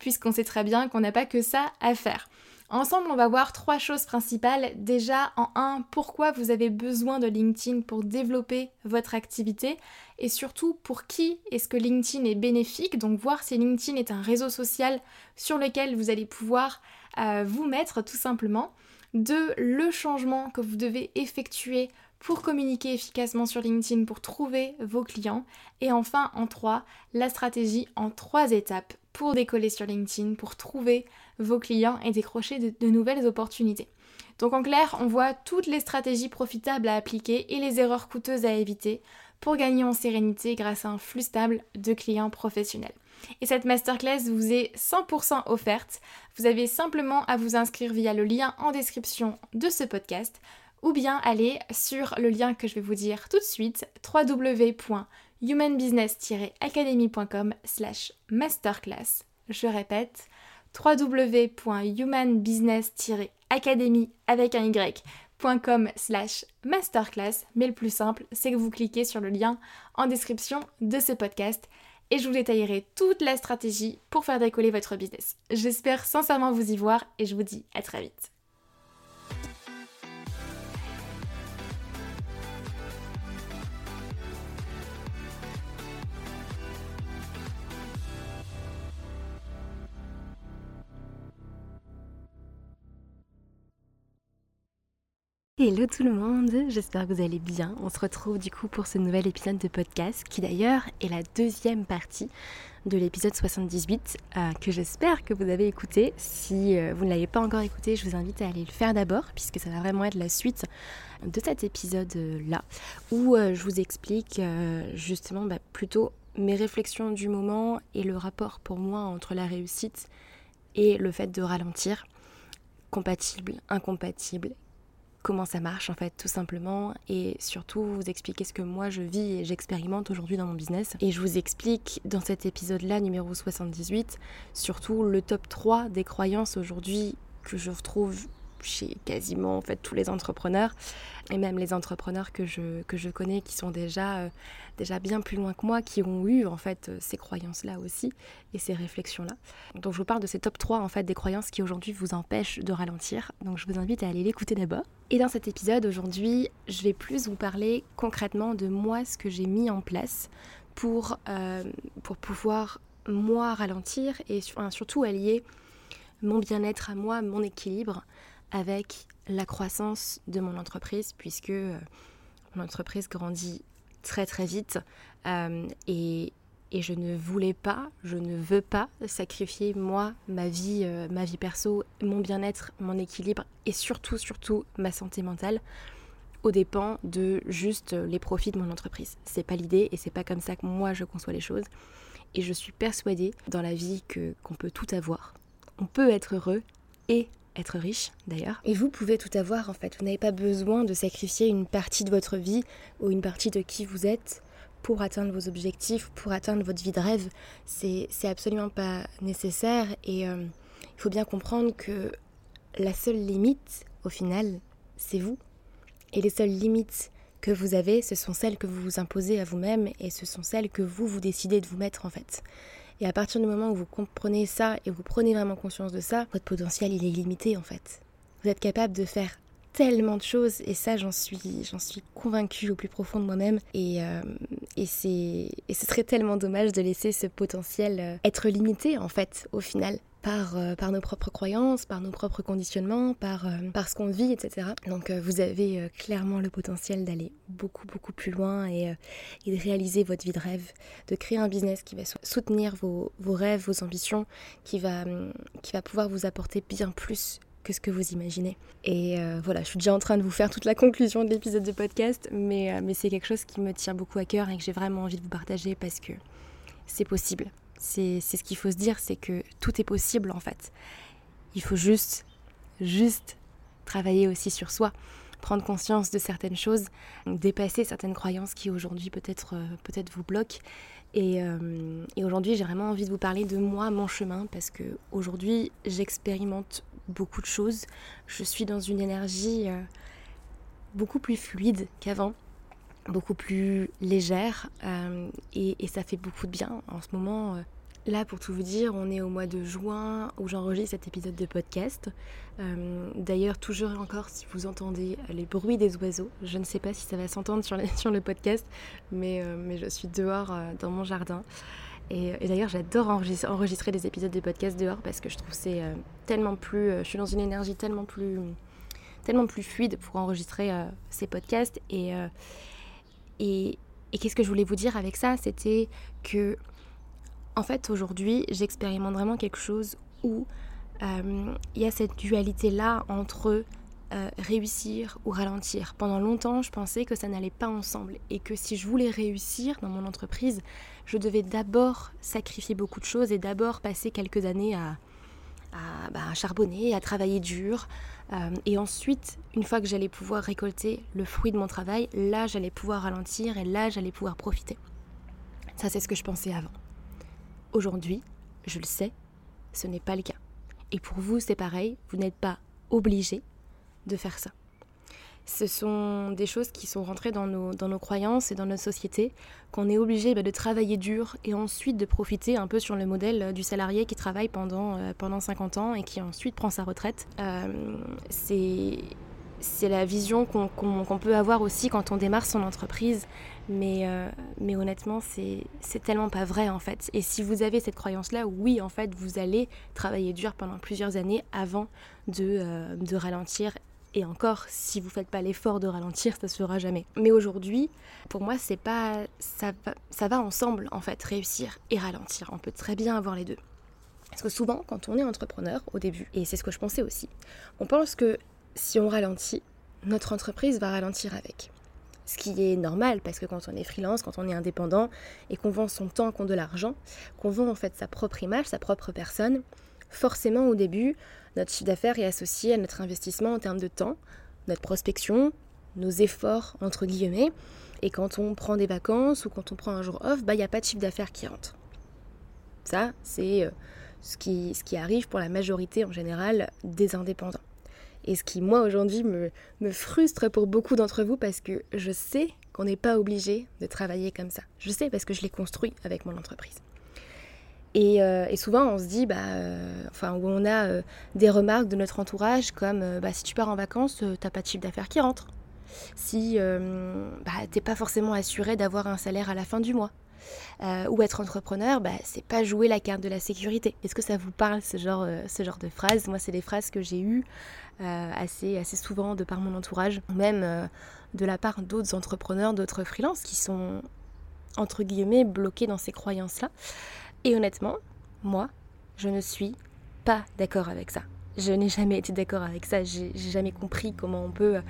puisqu'on sait très bien qu'on n'a pas que ça à faire. Ensemble, on va voir trois choses principales. Déjà, en un, pourquoi vous avez besoin de LinkedIn pour développer votre activité et surtout pour qui est-ce que LinkedIn est bénéfique? Donc voir si LinkedIn est un réseau social sur lequel vous allez pouvoir euh, vous mettre tout simplement. Deux, le changement que vous devez effectuer pour communiquer efficacement sur LinkedIn, pour trouver vos clients. Et enfin, en trois, la stratégie en trois étapes pour décoller sur LinkedIn, pour trouver vos clients et décrocher de, nouvelles opportunités. Donc en clair, on voit toutes les stratégies profitables à appliquer et les erreurs coûteuses à éviter pour gagner en sérénité grâce à un flux stable de clients professionnels. Et cette masterclass vous est 100% offerte. Vous avez simplement à vous inscrire via le lien en description de ce podcast ou bien aller sur le lien que je vais vous dire tout de suite www.humanbusiness-academy.com slash masterclass. Je répète www.humanbusiness-academy avec un y.com slash masterclass mais le plus simple c'est que vous cliquez sur le lien en description de ce podcast et je vous détaillerai toute la stratégie pour faire décoller votre business. J'espère sincèrement vous y voir et je vous dis à très vite. Hello tout le monde, j'espère que vous allez bien. On se retrouve du coup pour ce nouvel épisode de podcast qui d'ailleurs est la deuxième partie de l'épisode 78 euh, que j'espère que vous avez écouté. Si euh, vous ne l'avez pas encore écouté, je vous invite à aller le faire d'abord puisque ça va vraiment être la suite de cet épisode-là où euh, je vous explique justement bah, plutôt mes réflexions du moment et le rapport pour moi entre la réussite et le fait de ralentir compatible, incompatible, comment ça marche en fait tout simplement. Et surtout vous expliquer ce que moi je vis et j'expérimente aujourd'hui dans mon business. Et je vous explique dans cet épisode là numéro 78 surtout le top 3 des croyances aujourd'hui que je retrouve chez quasiment en fait tous les entrepreneurs et même les entrepreneurs que je, que je connais qui sont déjà, euh, déjà bien plus loin que moi, qui ont eu en fait euh, ces croyances-là aussi et ces réflexions-là. Donc je vous parle de ces top 3 en fait des croyances qui aujourd'hui vous empêchent de ralentir. Donc je vous invite à aller l'écouter d'abord. Et dans cet épisode aujourd'hui, je vais plus vous parler concrètement de moi, ce que j'ai mis en place pour, euh, pour pouvoir moi ralentir et surtout allier mon bien-être à moi, mon équilibre avec la croissance de mon entreprise puisque euh, mon entreprise grandit très très vite euh, et, et, je ne voulais pas, je ne veux pas sacrifier moi, ma vie, euh, ma vie perso, mon bien-être, mon équilibre et surtout surtout ma santé mentale aux dépens de juste les profits de mon entreprise. C'est pas l'idée et c'est pas comme ça que moi je conçois les choses. Et je suis persuadée dans la vie que qu'on peut tout avoir. On peut être heureux et être riche d'ailleurs. Et vous pouvez tout avoir en fait. Vous n'avez pas besoin de sacrifier une partie de votre vie ou une partie de qui vous êtes pour atteindre vos objectifs, pour atteindre votre vie de rêve. C'est absolument pas nécessaire et euh, il faut bien comprendre que la seule limite au final, c'est vous. Et les seules limites que vous avez, ce sont celles que vous vous imposez à vous-même et ce sont celles que vous vous décidez de vous mettre en fait. Et à partir du moment où vous comprenez ça et vous prenez vraiment conscience de ça, votre potentiel il est limité en fait. Vous êtes capable de faire tellement de choses et ça j'en suis j'en suis convaincue au plus profond de moi-même et, euh, et c'est et ce serait tellement dommage de laisser ce potentiel euh, être limité en fait au final par, euh, par nos propres croyances, par nos propres conditionnements, par, euh, ce qu'on vit, etc. Donc euh, vous avez clairement le potentiel d'aller beaucoup beaucoup plus loin et, de réaliser votre vie de rêve, de créer un business qui va soutenir vos, rêves, vos ambitions, qui va, hum, qui va pouvoir vous apporter bien plus que ce que vous imaginez. Et voilà, je suis déjà en train de vous faire toute la conclusion de l'épisode de podcast, mais, mais c'est quelque chose qui me tient beaucoup à cœur et que j'ai vraiment envie de vous partager parce que c'est possible. C'est ce qu'il faut se dire, c'est que tout est possible en fait. Il faut juste, juste travailler aussi sur soi, prendre conscience de certaines choses, dépasser certaines croyances qui aujourd'hui peut-être euh, peut vous bloquent. Euh, et, aujourd'hui, j'ai vraiment envie de vous parler de moi, mon chemin, parce que aujourd'hui, j'expérimente beaucoup de choses. Je suis dans une énergie euh, beaucoup plus fluide qu'avant beaucoup plus légère euh, et, ça fait beaucoup de bien en ce moment. Euh. Là, pour tout vous dire, on est au mois de juin où j'enregistre cet épisode de podcast. Euh, d'ailleurs, toujours et encore, si vous entendez les bruits des oiseaux, je ne sais pas si ça va s'entendre sur, le podcast, mais, mais je suis dehors dans mon jardin. Et, d'ailleurs, j'adore enregistrer, enregistrer, des épisodes de podcast dehors parce que je trouve c'est tellement plus. je suis dans une énergie tellement plus, tellement plus fluide pour enregistrer ces podcasts. Et, et, qu'est-ce que je voulais vous dire avec ça? C'était que, en fait, aujourd'hui, j'expérimente vraiment quelque chose où euh, il y a cette dualité-là entre euh, réussir ou ralentir. Pendant longtemps, je pensais que ça n'allait pas ensemble et que si je voulais réussir dans mon entreprise, je devais d'abord sacrifier beaucoup de choses et d'abord passer quelques années à, bah, charbonner, à travailler dur. Euh, et ensuite, une fois que j'allais pouvoir récolter le fruit de mon travail, là, j'allais pouvoir ralentir et là, j'allais pouvoir profiter. Ça, c'est ce que je pensais avant. Aujourd'hui, je le sais, ce n'est pas le cas. Et pour vous, c'est pareil, vous n'êtes pas obligé de faire ça ce sont des choses qui sont rentrées dans nos, dans nos croyances et dans notre société, qu'on est obligé bah, de travailler dur et ensuite de profiter un peu sur le modèle euh, du salarié qui travaille pendant, euh, pendant 50 ans et qui ensuite prend sa retraite. Euh, c'est c'est la vision qu'on peut avoir aussi quand on démarre son entreprise. Mais, mais honnêtement, c'est tellement pas vrai en fait. Et si vous avez cette croyance-là, oui, en fait, vous allez travailler dur pendant plusieurs années avant de, de ralentir et encore, si vous ne faites pas l'effort de ralentir, ça se fera jamais. Mais aujourd'hui, pour moi, c'est pas ça va, ça va ensemble en fait, réussir et ralentir. On peut très bien avoir les deux. Parce que souvent, quand on est entrepreneur au début, et c'est ce que je pensais aussi, on pense que si on ralentit, notre entreprise va ralentir avec. Ce qui est normal parce que quand on est freelance, quand on est indépendant et qu'on vend son temps contre de l'argent, qu'on vend en fait sa propre image, sa propre personne, forcément au début, notre chiffre d'affaires est associé à notre investissement en termes de temps, notre prospection, nos efforts entre guillemets. Et quand on prend des vacances ou quand on prend un jour off, bah il n'y a pas de chiffre d'affaires qui rentre. Ça, c'est euh, ce qui, ce qui arrive pour la majorité en général des indépendants. Et ce qui, moi, aujourd'hui, me, me frustre pour beaucoup d'entre vous parce que je sais qu'on n'est pas obligé de travailler comme ça. Je sais parce que je l'ai construit avec mon entreprise. Euh, et, souvent, on se dit, bah, euh, enfin, on a euh, des remarques de notre entourage comme, bah, si tu pars en vacances, t'as pas de chiffre d'affaires qui rentre. Si bah, t'es pas forcément assuré d'avoir un salaire à la fin du mois. ou être entrepreneur, bah, c'est pas jouer la carte de la sécurité. Est-ce que ça vous parle ce genre, ce genre de phrases? Moi, c'est des phrases que j'ai eues assez, assez souvent de par mon entourage, même de la part d'autres entrepreneurs, d'autres freelances qui sont entre guillemets bloqués dans ces croyances-là. Et honnêtement, moi, je ne suis pas d'accord avec ça. Je n'ai jamais été d'accord avec ça. J'ai jamais compris comment on peut,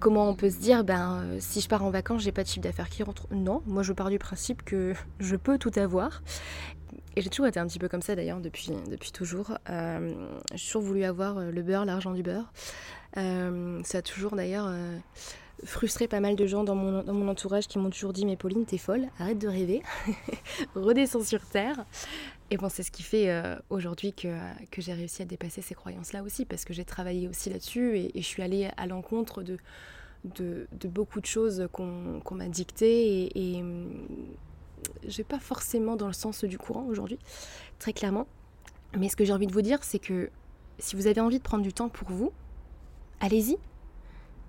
comment on peut se dire, ben, euh, si je pars en vacances, j'ai pas de chiffre d'affaires qui rentre. Non, moi je pars du principe que je peux tout avoir. Et j'ai toujours été un petit peu comme ça d'ailleurs depuis, toujours. Euh, j'ai toujours voulu avoir euh, le beurre, l'argent du beurre. ça a toujours d'ailleurs frustré pas mal de gens dans mon, dans mon entourage qui m'ont toujours dit Mais Pauline, t'es folle, arrête de rêver, redescends sur terre. Et bon, c'est ce qui fait euh, aujourd'hui que, j'ai réussi à dépasser ces croyances-là aussi, parce que j'ai travaillé aussi là-dessus et, je suis allée à l'encontre de, beaucoup de choses qu'on m'a dictées et, et j'ai pas forcément dans le sens du courant aujourd'hui, très clairement. Mais ce que j'ai envie de vous dire, c'est que si vous avez envie de prendre du temps pour vous, allez-y,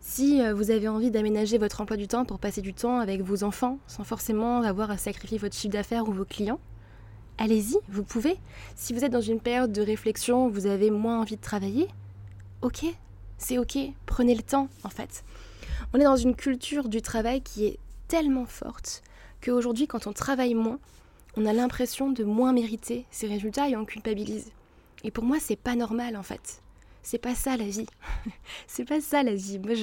si euh, vous avez envie d'aménager votre emploi du temps pour passer du temps avec vos enfants sans forcément avoir à sacrifier votre chiffre d'affaires ou vos clients, allez-y, vous pouvez. Si vous êtes dans une période de réflexion, vous avez moins envie de travailler, ok, c'est ok, prenez le temps en fait. On est dans une culture du travail qui est tellement forte qu'aujourd'hui, quand on travaille moins, on a l'impression de moins mériter ses résultats et on culpabilise. Et pour moi, c'est pas normal en fait. C'est pas ça la vie. c'est pas ça la vie. Moi,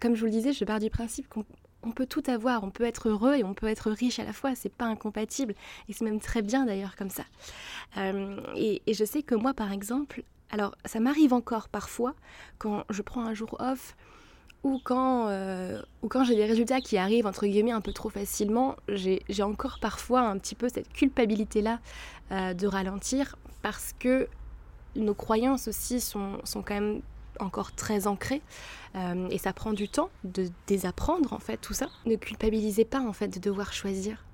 comme je vous le disais, je pars du principe qu'on on peut tout avoir, on peut être heureux et on peut être riche à la fois, c'est pas incompatible et c'est même très bien d'ailleurs comme ça. Euh, et, je sais que moi par exemple, alors ça m'arrive encore parfois quand je prends un jour off ou quand, euh, quand j'ai des résultats qui arrivent entre guillemets un peu trop facilement, j'ai encore parfois un petit peu cette culpabilité là euh, de ralentir parce que nos croyances aussi sont, sont quand même encore très ancré euh, et ça prend du temps de désapprendre en fait tout ça. Ne culpabilisez pas en fait de devoir choisir.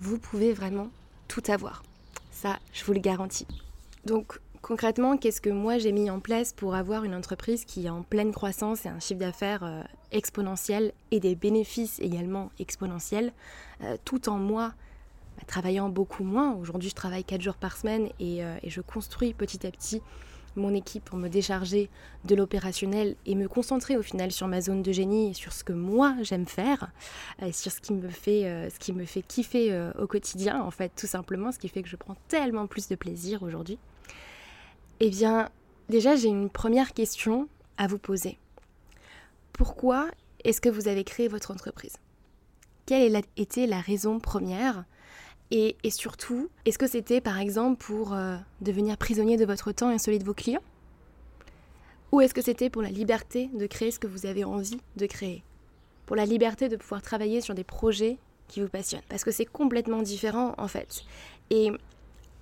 Vous pouvez vraiment tout avoir. Ça, je vous le garantis. Donc concrètement, qu'est-ce que moi j'ai mis en place pour avoir une entreprise qui est en pleine croissance et un chiffre d'affaires euh, exponentiel et des bénéfices également exponentiels, euh, tout en moi travaillant beaucoup moins. Aujourd'hui, je travaille 4 jours par semaine et, et je construis petit à petit mon équipe pour me décharger de l'opérationnel et me concentrer au final sur ma zone de génie et sur ce que moi j'aime faire, et euh, sur ce qui me fait, euh, ce qui me fait kiffer euh, au quotidien en fait tout simplement, ce qui fait que je prends tellement plus de plaisir aujourd'hui. Eh bien, déjà j'ai une première question à vous poser. Pourquoi est-ce que vous avez créé votre entreprise? Quelle a été la raison première et, surtout, est-ce que c'était par exemple pour euh, devenir prisonnier de votre temps et celui de vos clients? Ou est-ce que c'était pour la liberté de créer ce que vous avez envie de créer? Pour la liberté de pouvoir travailler sur des projets qui vous passionnent? Parce que c'est complètement différent en fait. Et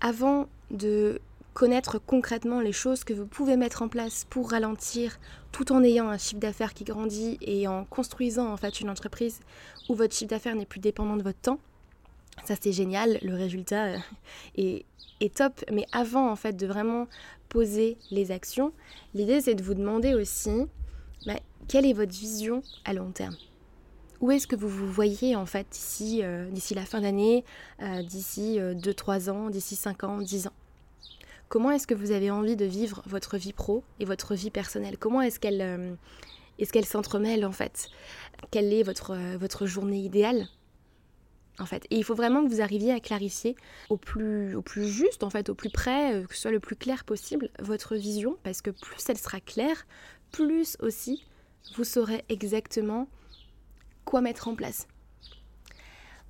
avant de connaître concrètement les choses que vous pouvez mettre en place pour ralentir tout en ayant un chiffre d'affaires qui grandit et en construisant en fait une entreprise où votre chiffre d'affaires n'est plus dépendant de votre temps, ça c'est génial, le résultat euh, est, top. Mais avant en fait de vraiment poser les actions, l'idée c'est de vous demander aussi bah, quelle est votre vision à long terme? Où est-ce que vous vous voyez en fait d'ici euh, la fin d'année, euh, d'ici 2-3 ans, d'ici 5 ans, 10 ans? Comment est-ce que vous avez envie de vivre votre vie pro et votre vie personnelle? Comment est-ce qu'elle est qu'elle s'entremêle en fait? Quelle est votre journée idéale? En fait. Et il faut vraiment que vous arriviez à clarifier au plus, juste, en fait, au plus près, euh, que ce soit le plus clair possible, votre vision, parce que plus elle sera claire, plus aussi vous saurez exactement quoi mettre en place.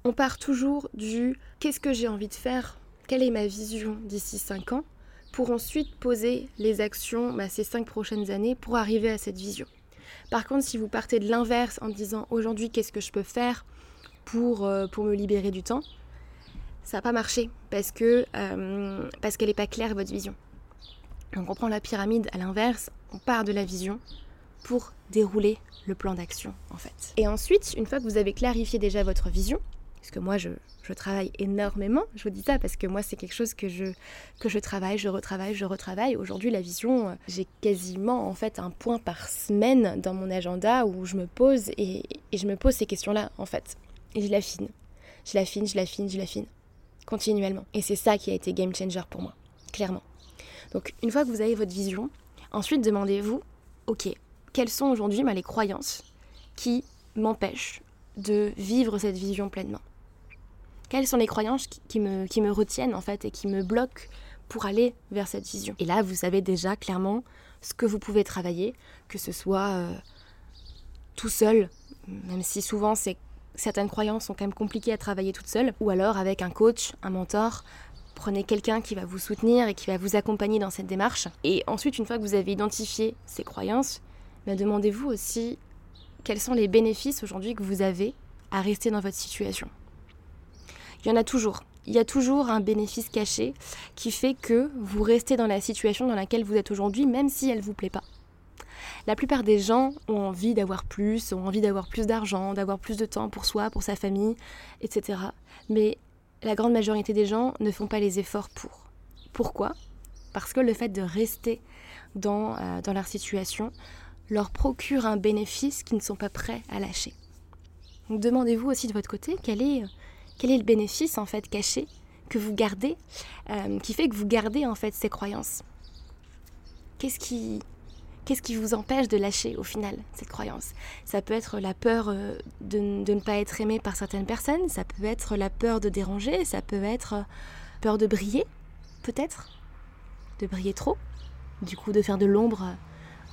On part toujours du qu'est-ce que j'ai envie de faire, quelle est ma vision d'ici 5 ans, pour ensuite poser les actions bah, ces 5 prochaines années pour arriver à cette vision. Par contre, si vous partez de l'inverse en disant aujourd'hui qu'est-ce que je peux faire? Pour, euh, pour me libérer du temps, ça n'a pas marché parce que euh, parce qu'elle n'est pas claire votre vision. Donc on prend la pyramide à l'inverse, on part de la vision pour dérouler le plan d'action en fait. Et ensuite, une fois que vous avez clarifié déjà votre vision, parce que moi je, je, travaille énormément, je vous dis ça parce que moi c'est quelque chose que je, que je travaille, je retravaille, je retravaille. Aujourd'hui la vision, euh, j'ai quasiment en fait un point par semaine dans mon agenda où je me pose et je me pose ces questions-là en fait. Et je l'affine. Je l'affine, je l'affine, je l'affine. Continuellement. Et c'est ça qui a été game changer pour moi. Clairement. Donc une fois que vous avez votre vision, ensuite demandez-vous, ok, quelles sont aujourd'hui les croyances qui m'empêchent de vivre cette vision pleinement? Quelles sont les croyances qui, me, qui me retiennent en fait et qui me bloquent pour aller vers cette vision? Et là, vous savez déjà clairement ce que vous pouvez travailler, que ce soit euh, tout seul, même si souvent c'est certaines croyances sont quand même compliquées à travailler toutes seules, ou alors avec un coach, un mentor. Prenez quelqu'un qui va vous soutenir et qui va vous accompagner dans cette démarche. Et ensuite, une fois que vous avez identifié ces croyances, ben, demandez-vous aussi quels sont les bénéfices aujourd'hui que vous avez à rester dans votre situation. Il y en a toujours. Il y a toujours un bénéfice caché qui fait que vous restez dans la situation dans laquelle vous êtes aujourd'hui, même si elle ne vous plaît pas. La plupart des gens ont envie d'avoir plus, ont envie d'avoir plus d'argent, d'avoir plus de temps pour soi, pour sa famille, etc. Mais la grande majorité des gens ne font pas les efforts pour. Pourquoi? Parce que le fait de rester dans, euh, dans leur situation leur procure un bénéfice qu'ils ne sont pas prêts à lâcher. Demandez-vous aussi de votre côté quel est, quel est le bénéfice en fait caché que vous gardez, euh, qui fait que vous gardez en fait ces croyances? Qu'est-ce qui, qu'est-ce qui vous empêche de lâcher au final cette croyance? Ça peut être la peur euh, de, ne pas être aimé par certaines personnes, ça peut être la peur de déranger, ça peut être euh, peur de briller, peut-être, de briller trop, du coup de faire de l'ombre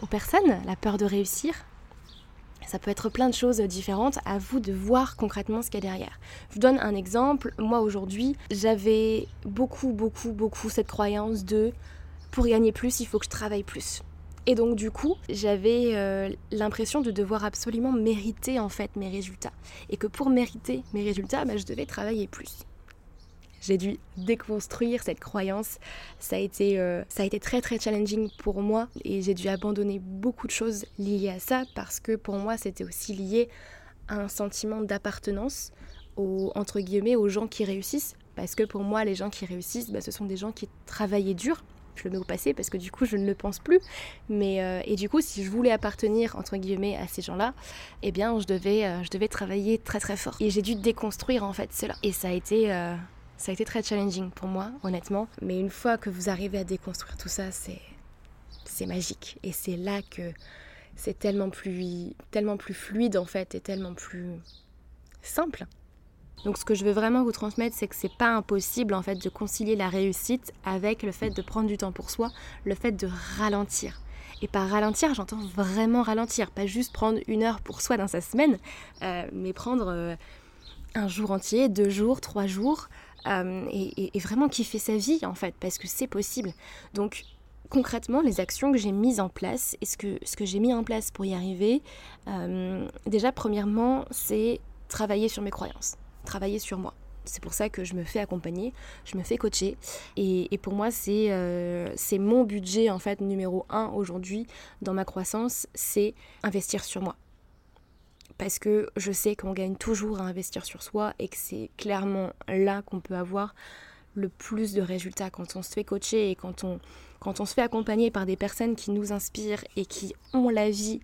aux personnes, la peur de réussir, ça peut être plein de choses différentes, à vous de voir concrètement ce qu'il y a derrière. Je vous donne un exemple. Moi aujourd'hui, j'avais beaucoup, beaucoup, beaucoup cette croyance de pour gagner plus, il faut que je travaille plus. Et donc du coup, j'avais euh, l'impression de devoir absolument mériter en fait mes résultats. Et que pour mériter mes résultats, bah, je devais travailler plus. J'ai dû déconstruire cette croyance. Ça a, été, euh, ça a été très très challenging pour moi et j'ai dû abandonner beaucoup de choses liées à ça parce que pour moi c'était aussi lié à un sentiment d'appartenance aux, entre guillemets aux gens qui réussissent. Parce que pour moi les gens qui réussissent, bah, ce sont des gens qui travaillaient dur, je le mets au passé parce que du coup je ne le pense plus. Mais euh, et du coup si je voulais appartenir entre guillemets à ces gens-là, eh bien je devais euh, je devais travailler très très fort. Et j'ai dû déconstruire en fait cela. Et ça a été ça a été très challenging pour moi, honnêtement. Mais une fois que vous arrivez à déconstruire tout ça, c'est, c'est magique. Et c'est là que c'est tellement plus, tellement plus fluide en fait et tellement plus simple. Donc ce que je veux vraiment vous transmettre, c'est que c'est pas impossible en fait de concilier la réussite avec le fait de prendre du temps pour soi, le fait de ralentir. Et par ralentir, j'entends vraiment ralentir, pas juste prendre une heure pour soi dans sa semaine, euh, mais prendre euh, un jour entier, deux jours, trois jours, euh, et, vraiment kiffer sa vie en fait, parce que c'est possible. Donc concrètement, les actions que j'ai mises en place et ce que, ce que j'ai mis en place pour y arriver, déjà premièrement, c'est travailler sur mes croyances, travailler sur moi. C'est pour ça que je me fais accompagner, je me fais coacher. Et, pour moi, euh, c'est mon budget en fait numéro un aujourd'hui dans ma croissance, c'est investir sur moi parce que je sais qu'on gagne toujours à investir sur soi et que c'est clairement là qu'on peut avoir le plus de résultats quand on se fait coacher et quand on, quand on se fait accompagner par des personnes qui nous inspirent et qui ont la vie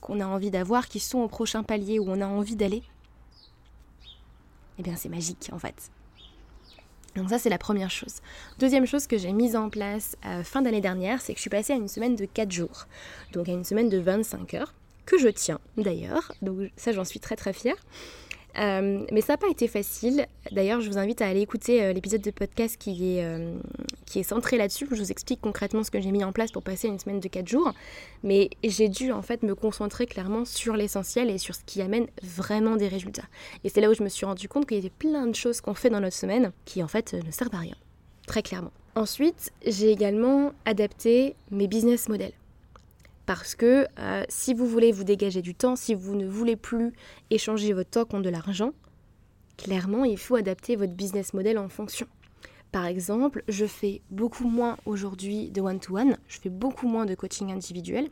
qu'on a envie d'avoir, qui sont au prochain palier où on a envie d'aller. Eh bien c'est magique en fait. Donc ça c'est la première chose. Deuxième chose que j'ai mise en place euh, fin d'année dernière, c'est que je suis passée à une semaine de 4 jours. Donc à une semaine de 25 heures que je tiens d'ailleurs, donc ça j'en suis très très fière. Euh, mais ça n'a pas été facile. D'ailleurs, je vous invite à aller écouter euh, l'épisode de podcast qui est, euh, qui est centré là-dessus, où je vous explique concrètement ce que j'ai mis en place pour passer une semaine de 4 jours. Mais j'ai dû en fait me concentrer clairement sur l'essentiel et sur ce qui amène vraiment des résultats. Et c'est là où je me suis rendu compte qu'il y avait plein de choses qu'on fait dans notre semaine qui en fait ne servent à rien. Très clairement. Ensuite, j'ai également adapté mes business models. Parce que euh, si vous voulez vous dégager du temps, si vous ne voulez plus échanger votre temps contre de l'argent, clairement, il faut adapter votre business model en fonction. Par exemple, je fais beaucoup moins aujourd'hui de one-to-one, je fais beaucoup moins de coaching individuel,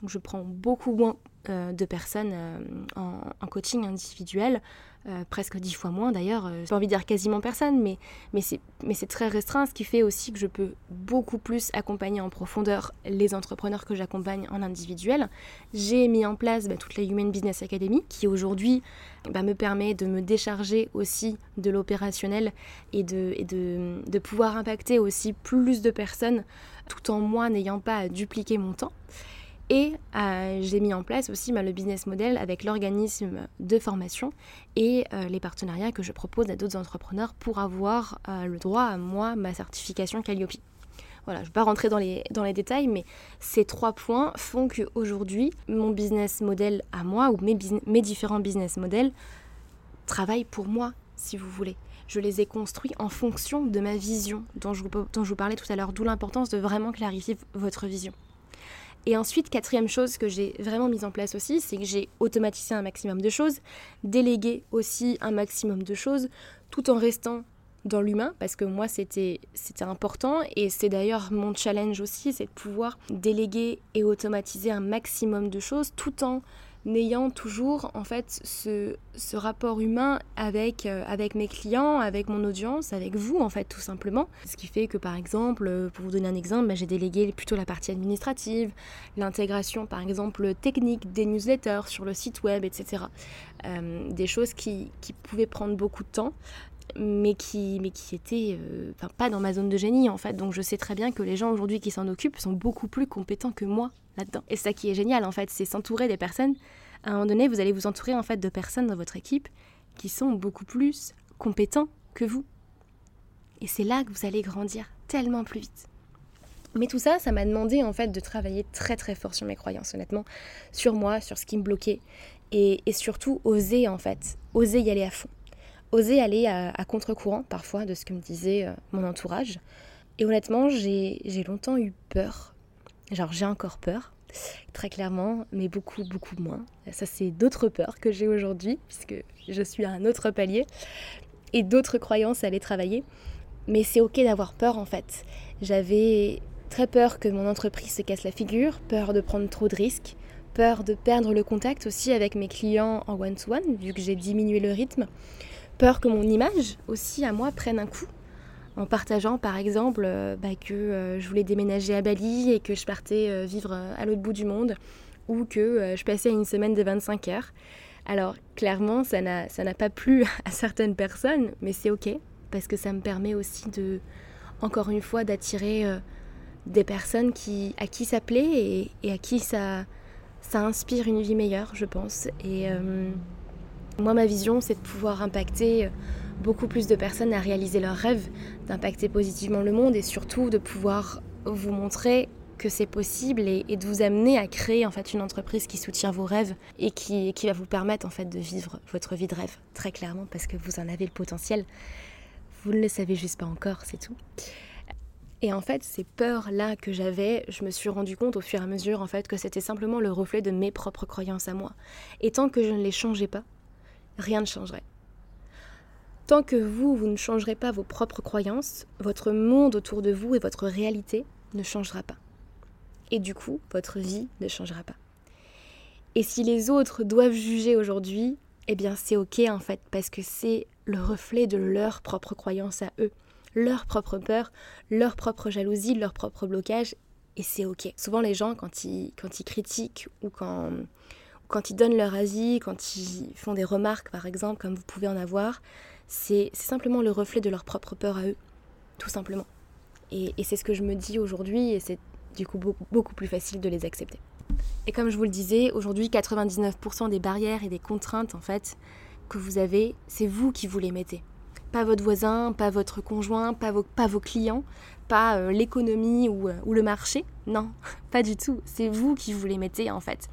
donc je prends beaucoup moins euh, de personnes euh, en, coaching individuel, euh, presque dix fois moins d'ailleurs, j'ai pas envie de dire quasiment personne, mais, mais c'est très restreint, ce qui fait aussi que je peux beaucoup plus accompagner en profondeur les entrepreneurs que j'accompagne en individuel. J'ai mis en place bah, toute la Human Business Academy qui aujourd'hui bah, me permet de me décharger aussi de l'opérationnel et, de, et de, de pouvoir impacter aussi plus de personnes tout en moi n'ayant pas à dupliquer mon temps. Et euh, j'ai mis en place aussi bah, le business model avec l'organisme de formation et euh, les partenariats que je propose à d'autres entrepreneurs pour avoir euh, le droit à moi, ma certification Calliope. Voilà, je ne vais pas rentrer dans les, dans les détails, mais ces trois points font qu'aujourd'hui, mon business model à moi, ou mes, différents business models, travaillent pour moi, si vous voulez. Je les ai construits en fonction de ma vision dont je vous parlais tout à l'heure, d'où l'importance de vraiment clarifier votre vision. Et ensuite, quatrième chose que j'ai vraiment mise en place aussi, c'est que j'ai automatisé un maximum de choses, délégué aussi un maximum de choses, tout en restant dans l'humain, parce que moi c'était important, et c'est d'ailleurs mon challenge aussi, c'est de pouvoir déléguer et automatiser un maximum de choses, tout en n'ayant toujours en fait ce, rapport humain avec, euh, avec mes clients, avec mon audience, avec vous en fait tout simplement. Ce qui fait que par exemple, euh, pour vous donner un exemple, bah, j'ai délégué plutôt la partie administrative, l'intégration par exemple technique des newsletters sur le site web, etc. Euh, des choses qui, qui pouvaient prendre beaucoup de temps mais qui, mais qui était euh, pas dans ma zone de génie en fait. Donc je sais très bien que les gens aujourd'hui qui s'en occupent sont beaucoup plus compétents que moi là-dedans. Et ça qui est génial en fait, c'est s'entourer des personnes. À un moment donné, vous allez vous entourer en fait de personnes dans votre équipe qui sont beaucoup plus compétents que vous. Et c'est là que vous allez grandir tellement plus vite. Mais tout ça, ça m'a demandé en fait de travailler très très fort sur mes croyances, honnêtement, sur moi, sur ce qui me bloquait, et, et surtout oser en fait, oser y aller à fond oser aller à, contre-courant parfois de ce que me disait euh, mon entourage. Et honnêtement, j'ai longtemps eu peur. Genre, j'ai encore peur, très clairement, mais beaucoup, beaucoup moins. Ça, c'est d'autres peurs que j'ai aujourd'hui, puisque je suis à un autre palier, et d'autres croyances à aller travailler. Mais c'est ok d'avoir peur en fait. J'avais très peur que mon entreprise se casse la figure, peur de prendre trop de risques, peur de perdre le contact aussi avec mes clients en one-to-one, -one, vu que j'ai diminué le rythme peur que mon image aussi à moi prenne un coup en partageant par exemple euh, bah, que euh, je voulais déménager à Bali et que je partais euh, vivre à l'autre bout du monde ou que je passais une semaine de 25 heures. Alors clairement ça n'a pas plu à certaines personnes mais c'est ok parce que ça me permet aussi de encore une fois d'attirer des personnes qui, à qui ça plaît et, et à qui ça, ça inspire une vie meilleure je pense. Et moi, ma vision, c'est de pouvoir impacter beaucoup plus de personnes à réaliser leurs rêves, d'impacter positivement le monde et surtout de pouvoir vous montrer que c'est possible et, de vous amener à créer en fait une entreprise qui soutient vos rêves et qui, qui va vous permettre en fait de vivre votre vie de rêve très clairement parce que vous en avez le potentiel. Vous ne le savez juste pas encore, c'est tout. Et en fait, ces peurs-là que j'avais, je me suis rendu compte au fur et à mesure en fait que c'était simplement le reflet de mes propres croyances à moi. Et tant que je ne les changeais pas, rien ne changerait. Tant que vous, vous ne changerez pas vos propres croyances, votre monde autour de vous et votre réalité ne changera pas. Et du coup, votre vie ne changera pas. Et si les autres doivent juger aujourd'hui, eh bien c'est ok en fait, parce que c'est le reflet de leur propre croyance à eux, leur propre peur, leur propre jalousie, leur propre blocage, et c'est ok. Souvent les gens, quand ils, quand ils critiquent ou quand, quand ils donnent leur avis, quand ils font des remarques par exemple, comme vous pouvez en avoir, c'est simplement le reflet de leur propre peur à eux, tout simplement. Et, c'est ce que je me dis aujourd'hui et c'est du coup beaucoup, plus facile de les accepter. Et comme je vous le disais, aujourd'hui 99% des barrières et des contraintes en fait que vous avez, c'est vous qui vous les mettez. Pas votre voisin, pas votre conjoint, pas vos, clients, pas euh, l'économie euh, ou le marché. Non, pas du tout. C'est vous qui vous les mettez en fait.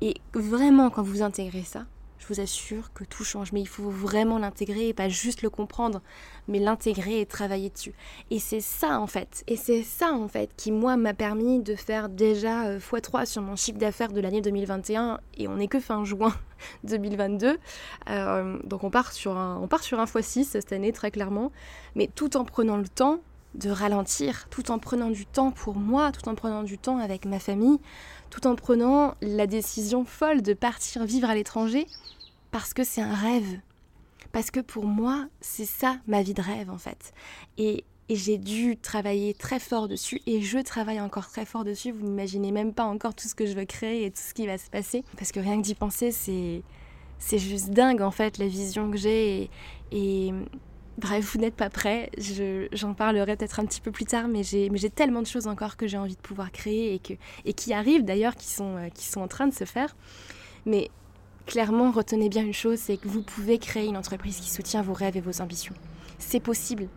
Et vraiment, quand vous intégrez ça, je vous assure que tout change. Mais il faut vraiment l'intégrer et pas juste le comprendre, mais l'intégrer et travailler dessus. Et c'est ça en fait. Et c'est ça en fait qui, moi, m'a permis de faire déjà x3 euh, sur mon chiffre d'affaires de l'année 2021. Et on n'est que fin juin 2022. Euh, donc on part, sur un, on part sur un x6 cette année, très clairement. Mais tout en prenant le temps de ralentir, tout en prenant du temps pour moi, tout en prenant du temps avec ma famille, tout en prenant la décision folle de partir vivre à l'étranger parce que c'est un rêve. Parce que pour moi, c'est ça ma vie de rêve en fait. Et, j'ai dû travailler très fort dessus et je travaille encore très fort dessus. Vous n'imaginez même pas encore tout ce que je veux créer et tout ce qui va se passer. Parce que rien que d'y penser, c'est, c'est juste dingue en fait la vision que j'ai. et Bref, vous n'êtes pas prêt. J'en parlerai peut-être un petit peu plus tard, mais j'ai tellement de choses encore que j'ai envie de pouvoir créer et, que, et qui arrivent d'ailleurs, qui sont, euh, qui sont en train de se faire. Mais clairement, retenez bien une chose, c'est que vous pouvez créer une entreprise qui soutient vos rêves et vos ambitions. C'est possible.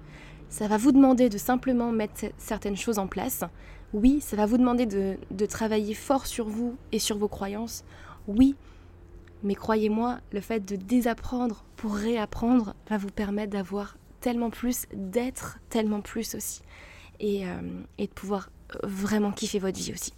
Ça va vous demander de simplement mettre certaines choses en place. Oui, ça va vous demander de, de travailler fort sur vous et sur vos croyances. Oui, mais croyez-moi, le fait de désapprendre pour réapprendre va vous permettre d'avoir tellement plus, d'être tellement plus aussi. Et, euh, de pouvoir vraiment kiffer votre vie aussi.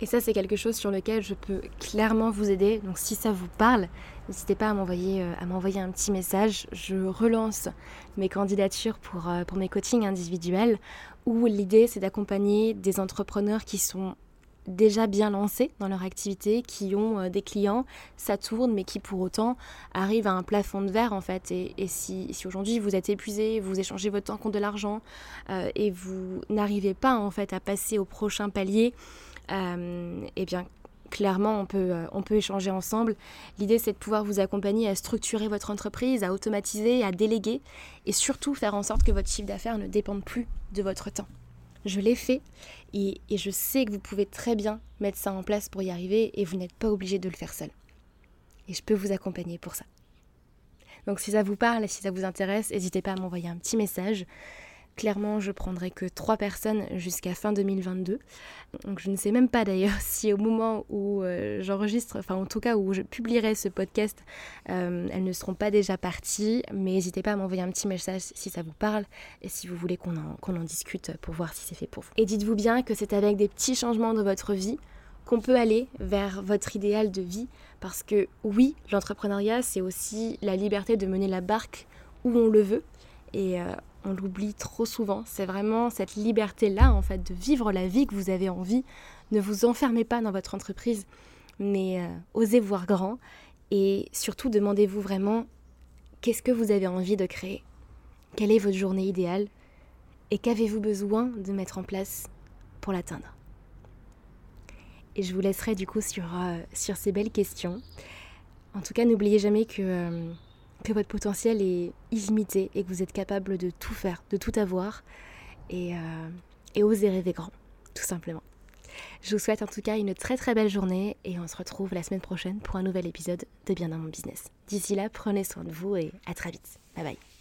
Et ça, c'est quelque chose sur lequel je peux clairement vous aider. Donc si ça vous parle, n'hésitez pas à m'envoyer, euh, un petit message. Je relance mes candidatures pour, euh, pour mes coachings individuels où l'idée, c'est d'accompagner des entrepreneurs qui sont déjà bien lancés dans leur activité, qui ont euh, des clients, ça tourne, mais qui pour autant arrivent à un plafond de verre en fait. Et, si, aujourd'hui vous êtes épuisé, vous échangez votre temps contre de l'argent euh, et vous n'arrivez pas en fait à passer au prochain palier, euh, eh bien clairement, on peut, on peut échanger ensemble. L'idée, c'est de pouvoir vous accompagner à structurer votre entreprise, à automatiser, à déléguer et surtout faire en sorte que votre chiffre d'affaires ne dépende plus de votre temps. Je l'ai fait et, je sais que vous pouvez très bien mettre ça en place pour y arriver et vous n'êtes pas obligé de le faire seul. Et je peux vous accompagner pour ça. Donc si ça vous parle et si ça vous intéresse, n'hésitez pas à m'envoyer un petit message. Clairement, je prendrai que trois personnes jusqu'à fin 2022. Donc je ne sais même pas d'ailleurs si au moment où euh, j'enregistre, enfin en tout cas où je publierai ce podcast, euh, elles ne seront pas déjà parties. Mais n'hésitez pas à m'envoyer un petit message si ça vous parle et si vous voulez qu'on en, en discute pour voir si c'est fait pour vous. Et dites-vous bien que c'est avec des petits changements de votre vie qu'on peut aller vers votre idéal de vie. Parce que oui, l'entrepreneuriat, c'est aussi la liberté de mener la barque où on le veut. Et euh, on l'oublie trop souvent. C'est vraiment cette liberté-là, en fait, de vivre la vie que vous avez envie. Ne vous enfermez pas dans votre entreprise, mais euh, osez voir grand. Et surtout, demandez-vous vraiment qu'est-ce que vous avez envie de créer? Quelle est votre journée idéale? Et qu'avez-vous besoin de mettre en place pour l'atteindre? Et je vous laisserai du coup sur, euh, ces belles questions. En tout cas, n'oubliez jamais que... Euh, que votre potentiel est illimité et que vous êtes capable de tout faire, de tout avoir et, euh, et oser rêver grand, tout simplement. Je vous souhaite en tout cas une très très belle journée et on se retrouve la semaine prochaine pour un nouvel épisode de Bien dans mon business. D'ici là, prenez soin de vous et à très vite. Bye bye.